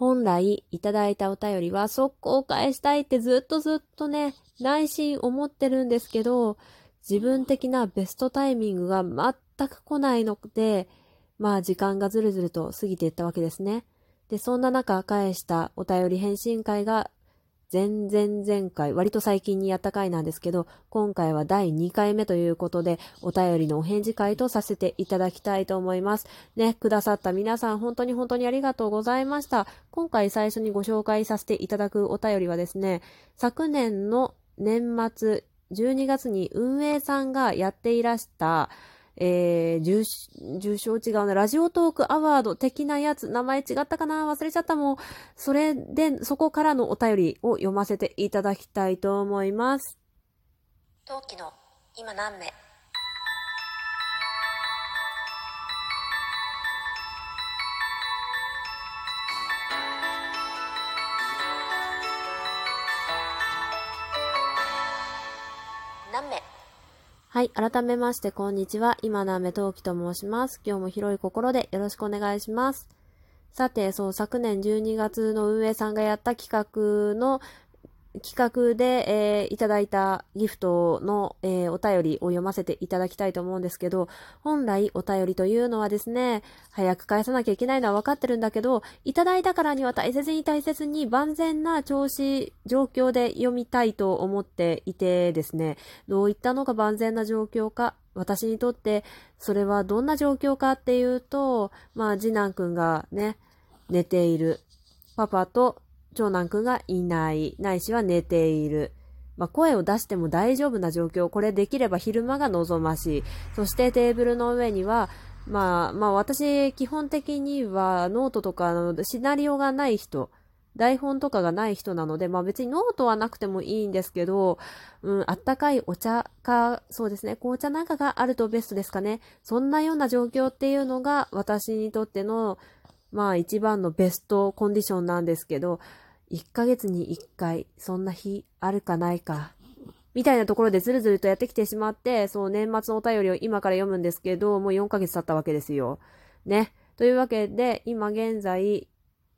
本来いただいたお便りは速攻返したいってずっとずっとね、内心思ってるんですけど、自分的なベストタイミングが全く来ないので、まあ時間がずるずると過ぎていったわけですね。で、そんな中返したお便り返信会が前々前回、割と最近にやった回なんですけど、今回は第2回目ということで、お便りのお返事会とさせていただきたいと思います。ね、くださった皆さん、本当に本当にありがとうございました。今回最初にご紹介させていただくお便りはですね、昨年の年末12月に運営さんがやっていらした、えー、重、重賞違うな、ラジオトークアワード的なやつ、名前違ったかな？忘れちゃったもん。それで、そこからのお便りを読ませていただきたいと思います。陶器の今何名？はい。改めまして、こんにちは。今のアメトウキと申します。今日も広い心でよろしくお願いします。さて、そう、昨年12月の運営さんがやった企画の企画で、えー、いただいたギフトの、えー、お便りを読ませていただきたいと思うんですけど、本来お便りというのはですね、早く返さなきゃいけないのは分かってるんだけど、いただいたからには大切に大切に万全な調子、状況で読みたいと思っていてですね、どういったのが万全な状況か、私にとってそれはどんな状況かっていうと、まあ次男くんがね、寝ている。パパと長男くんがいない、ないしは寝ている。まあ、声を出しても大丈夫な状況。これできれば昼間が望ましい。そしてテーブルの上には、まあ、まあ私、基本的にはノートとかのシナリオがない人、台本とかがない人なので、まあ別にノートはなくてもいいんですけど、うん、あったかいお茶か、そうですね、紅茶なんかがあるとベストですかね。そんなような状況っていうのが私にとっての、まあ一番のベストコンディションなんですけど、1ヶ月に1回、そんな日あるかないか、みたいなところでずるずるとやってきてしまって、その年末のお便りを今から読むんですけど、もう4ヶ月経ったわけですよ。ね。というわけで、今現在、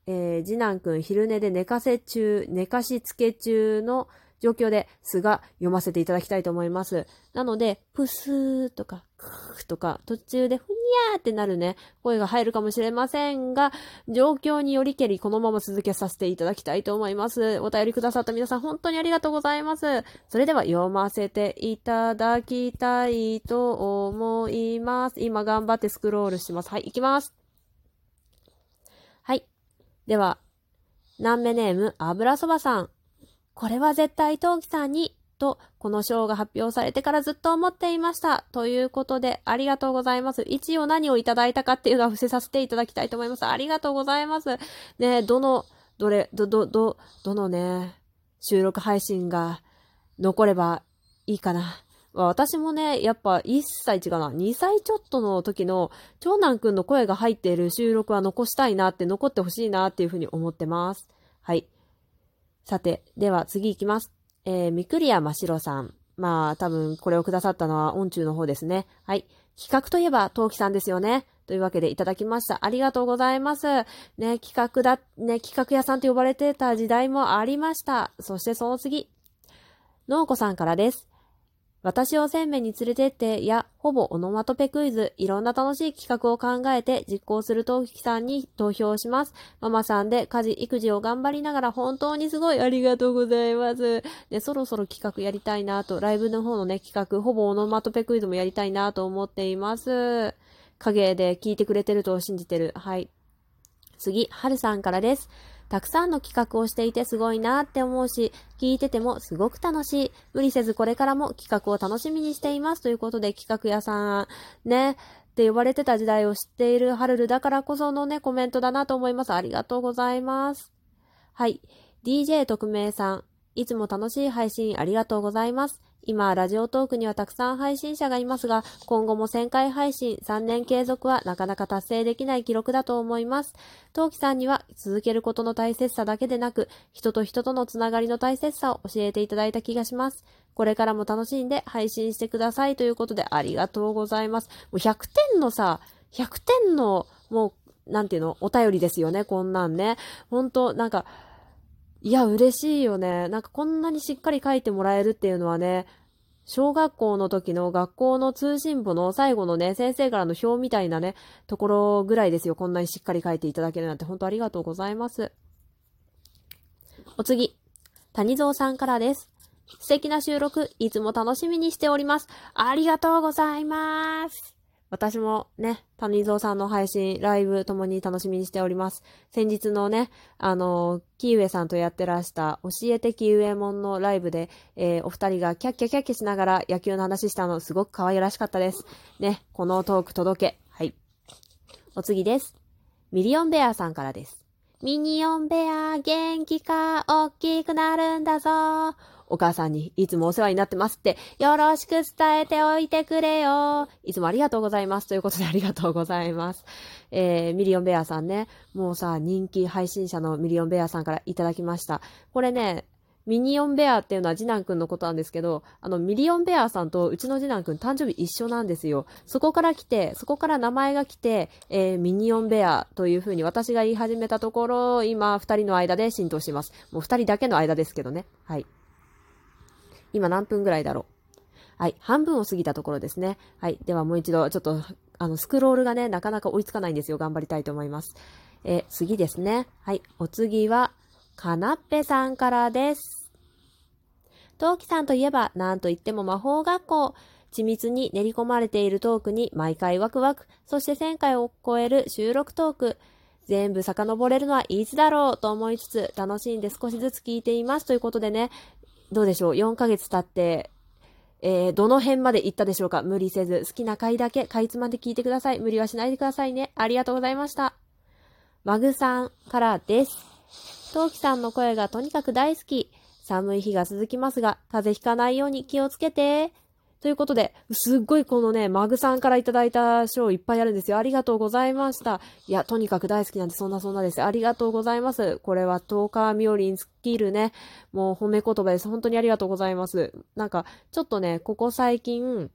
えー、次男くん昼寝で寝かせ中、寝かしつけ中の状況ですが読ませていただきたいと思います。なので、プスーとか、クーとか、途中でふにゃーってなるね、声が入るかもしれませんが、状況によりけりこのまま続けさせていただきたいと思います。お便りくださった皆さん本当にありがとうございます。それでは読ませていただきたいと思います。今頑張ってスクロールします。はい、行きます。はい。では、南目ネーム、油そばさん。これは絶対陶器さんに、と、この賞が発表されてからずっと思っていました。ということで、ありがとうございます。一応何をいただいたかっていうのは伏せさせていただきたいと思います。ありがとうございます。ねどの、どれ、ど、ど、ど、どのね、収録配信が残ればいいかな。私もね、やっぱ1歳違うな、2歳ちょっとの時の長男くんの声が入っている収録は残したいなって、残ってほしいなっていうふうに思ってます。はい。さて、では次行きます。えー、みくりやましろさん。まあ、多分これをくださったのは音中の方ですね。はい。企画といえば、陶器さんですよね。というわけでいただきました。ありがとうございます。ね、企画だ、ね、企画屋さんと呼ばれてた時代もありました。そしてその次。農子さんからです。私を鮮明に連れてってや、ほぼオノマトペクイズ、いろんな楽しい企画を考えて実行するときさんに投票します。ママさんで家事、育児を頑張りながら本当にすごいありがとうございます。で、そろそろ企画やりたいなと、ライブの方のね、企画、ほぼオノマトペクイズもやりたいなと思っています。影で聞いてくれてると信じてる。はい。次、はるさんからです。たくさんの企画をしていてすごいなって思うし、聞いててもすごく楽しい。無理せずこれからも企画を楽しみにしています。ということで企画屋さん、ね、って呼ばれてた時代を知っているハルルだからこそのね、コメントだなと思います。ありがとうございます。はい。DJ 特命さん、いつも楽しい配信ありがとうございます。今、ラジオトークにはたくさん配信者がいますが、今後も1000回配信、3年継続はなかなか達成できない記録だと思います。トウキさんには続けることの大切さだけでなく、人と人とのつながりの大切さを教えていただいた気がします。これからも楽しんで配信してくださいということでありがとうございます。もう100点のさ、100点のもうなんていうのお便りですよね、こんなんね。ほんと、なんか、いや、嬉しいよね。なんかこんなにしっかり書いてもらえるっていうのはね、小学校の時の学校の通信簿の最後のね、先生からの表みたいなね、ところぐらいですよ。こんなにしっかり書いていただけるなんて、本当ありがとうございます。お次、谷蔵さんからです。素敵な収録、いつも楽しみにしております。ありがとうございます。私もね、谷蔵さんの配信、ライブともに楽しみにしております。先日のね、あの、キーウェさんとやってらした、教えてキーウェモンのライブで、えー、お二人がキャッキャキャッキャしながら野球の話したの、すごく可愛らしかったです。ね、このトーク届け。はい。お次です。ミリオンベアさんからです。ミニオンベア、元気か、大きくなるんだぞ。お母さんにいつもお世話になってますって、よろしく伝えておいてくれよ。いつもありがとうございます。ということでありがとうございます。えー、ミリオンベアさんね、もうさ、人気配信者のミリオンベアさんからいただきました。これね、ミニオンベアっていうのは次男くんのことなんですけど、あの、ミリオンベアさんとうちの次男くん誕生日一緒なんですよ。そこから来て、そこから名前が来て、えー、ミニオンベアというふうに私が言い始めたところ、今二人の間で浸透してます。もう二人だけの間ですけどね。はい。今何分ぐらいだろう？はい。半分を過ぎたところですね。はい。ではもう一度、ちょっと、あの、スクロールがね、なかなか追いつかないんですよ。頑張りたいと思います。え次ですね。はい。お次は、かなっぺさんからです。トウキさんといえば、なんといっても魔法学校。緻密に練り込まれているトークに毎回ワクワク。そして1000回を超える収録トーク。全部遡れるのはいつだろう？と思いつつ、楽しんで少しずつ聞いています。ということでね、どうでしょう ?4 ヶ月経って、えー、どの辺まで行ったでしょうか？無理せず、好きな回だけ、かいつまで聞いてください。無理はしないでくださいね。ありがとうございました。マグさんからです。トウキさんの声がとにかく大好き。寒い日が続きますが、風邪ひかないように気をつけて。ということで、すっごいこのね、マグさんからいただいた賞いっぱいあるんですよ。ありがとうございました。いや、とにかく大好きなんで、そんなそんなです。ありがとうございます。これはトーカーミオリンスキルね。もう褒め言葉です。本当にありがとうございます。なんか、ちょっとね、ここ最近、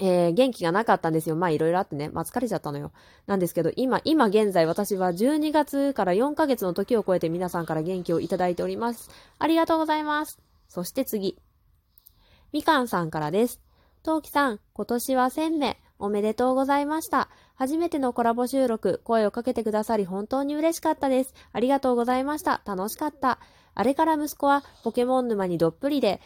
えー、元気がなかったんですよ。まあいろいろあってね。まあ疲れちゃったのよ。なんですけど、今、今現在私は12月から4ヶ月の時を超えて皆さんから元気をいただいております。ありがとうございます。そして次。みかんさんからです。トウキさん、今年は1000名、おめでとうございました。初めてのコラボ収録、声をかけてくださり本当に嬉しかったです。ありがとうございました。楽しかった。あれから息子はポケモン沼にどっぷりで、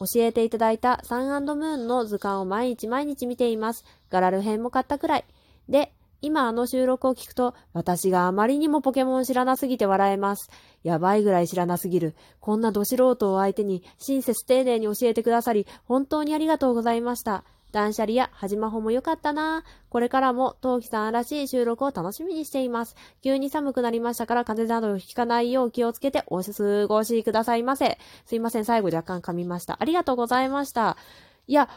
教えていただいたサンムーンの図鑑を毎日毎日見ています。ガラル編も買ったくらい。で、今あの収録を聞くと、私があまりにもポケモン知らなすぎて笑えます。やばいぐらい知らなすぎる。こんなど素人を相手に親切丁寧に教えてくださり、本当にありがとうございました。断捨離やはじまほも良かったなこれからも、トウキさんらしい収録を楽しみにしています。急に寒くなりましたから、風邪などをひかないよう気をつけてお過ごしくださいませ。すいません、最後若干噛みました。ありがとうございました。いや、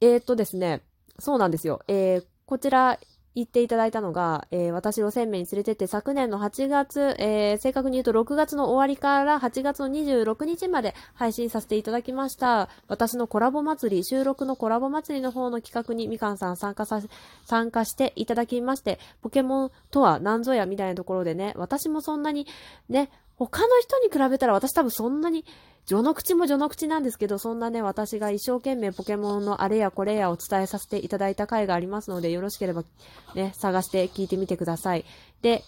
えー、っとですね、そうなんですよ。えー、こちら、言っていただいたのが、えー、私を鮮明に連れてって昨年の8月、えー、正確に言うと6月の終わりから8月の26日まで配信させていただきました。私のコラボ祭り、収録のコラボ祭りの方の企画にみかんさん参加さ、参加していただきまして、ポケモンとは何ぞやみたいなところでね、私もそんなにね、他の人に比べたら私多分そんなに序の口も序の口なんですけど、そんなね、私が一生懸命ポケモンのあれやこれやを伝えさせていただいた回がありますので、よろしければね、探して聞いてみてください。で、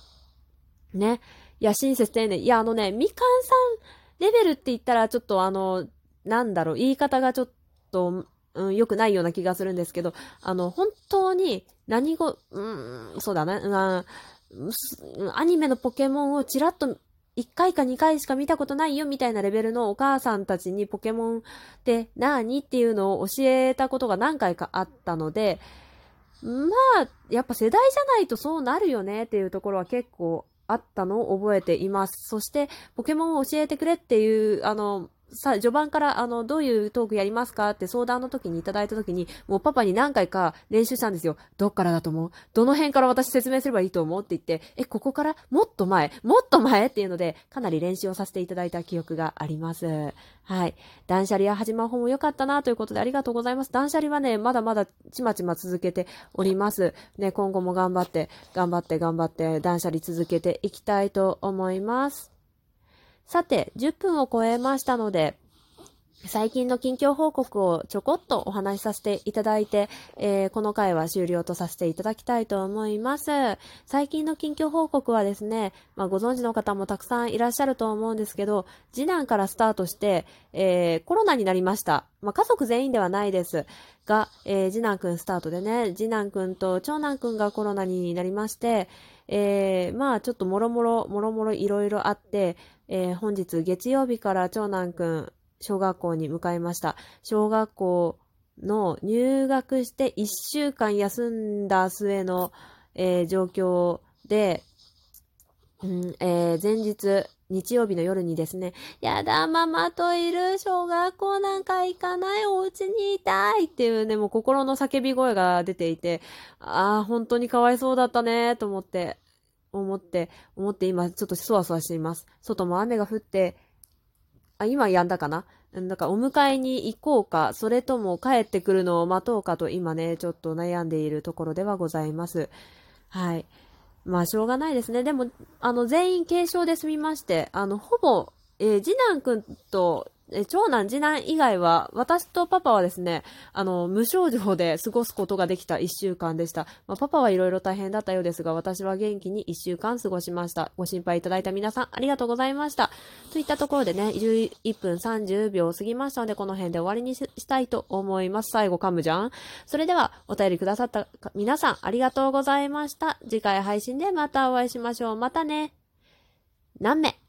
ね、いや、親切丁寧。いや、あのね、みかんさんレベルって言ったら、ちょっとあの、なんだろう、言い方がちょっと、うん、良くないような気がするんですけど、あの、本当に、何語、うん、そうだね、うん、アニメのポケモンをちらっと1回か2回しか見たことないよみたいなレベルのお母さんたちにポケモンって何？っていうのを教えたことが何回かあったので、まあ、やっぱ世代じゃないとそうなるよねっていうところは結構あったのを覚えています。そして、ポケモンを教えてくれっていう、あの、さ、序盤からあの、どういうトークやりますかって相談の時にいただいた時に、もうパパに何回か練習したんですよ。どっからだと思う？どの辺から私説明すればいいと思うって言って、え、ここからもっと前もっと前っていうので、かなり練習をさせていただいた記憶があります。はい。断捨離や始まる方も良かったなということでありがとうございます。断捨離はね、まだまだちまちま続けております。ね、今後も頑張って、頑張って、頑張って、断捨離続けていきたいと思います。さて、10分を超えましたので、最近の近況報告をちょこっとお話しさせていただいて、えー、この回は終了とさせていただきたいと思います。最近の近況報告はですね、まあ、ご存知の方もたくさんいらっしゃると思うんですけど、次男からスタートして、えー、コロナになりました。まあ、家族全員ではないです。が、えー、次男くんスタートでね、次男くんと長男くんがコロナになりまして、えー、まあちょっともろもろ、もろもろいろいろあって、えー、本日月曜日から長男くん、小学校に向かいました。小学校の入学して1週間休んだ末の、えー、状況で、うんえー、前日、日曜日の夜にですね、やだ、ママといる、小学校なんか行かない、お家にいたい？っていうね、もう心の叫び声が出ていて、ああ、本当にかわいそうだったね、と思って、思って、思って今ちょっとそわそわしています。外も雨が降って、あ、今止んだかな？なんかお迎えに行こうか、それとも帰ってくるのを待とうかと今ね、ちょっと悩んでいるところではございます。はい。まあ、しょうがないですね。でも、あの、全員軽症で済みまして、あの、ほぼ、えー、次男くんとえ長男、次男以外は、私とパパはですね、あの、無症状で過ごすことができた一週間でした。まあ、パパはいろいろ大変だったようですが、私は元気に一週間過ごしました。ご心配いただいた皆さん、ありがとうございました。といったところでね、11分30秒過ぎましたので、この辺で終わりにしたいと思います。最後噛むじゃんそれでは、お便りくださった皆さん、ありがとうございました。次回配信でまたお会いしましょう。またね。何名？